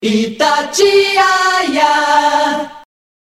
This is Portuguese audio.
Itatiaia.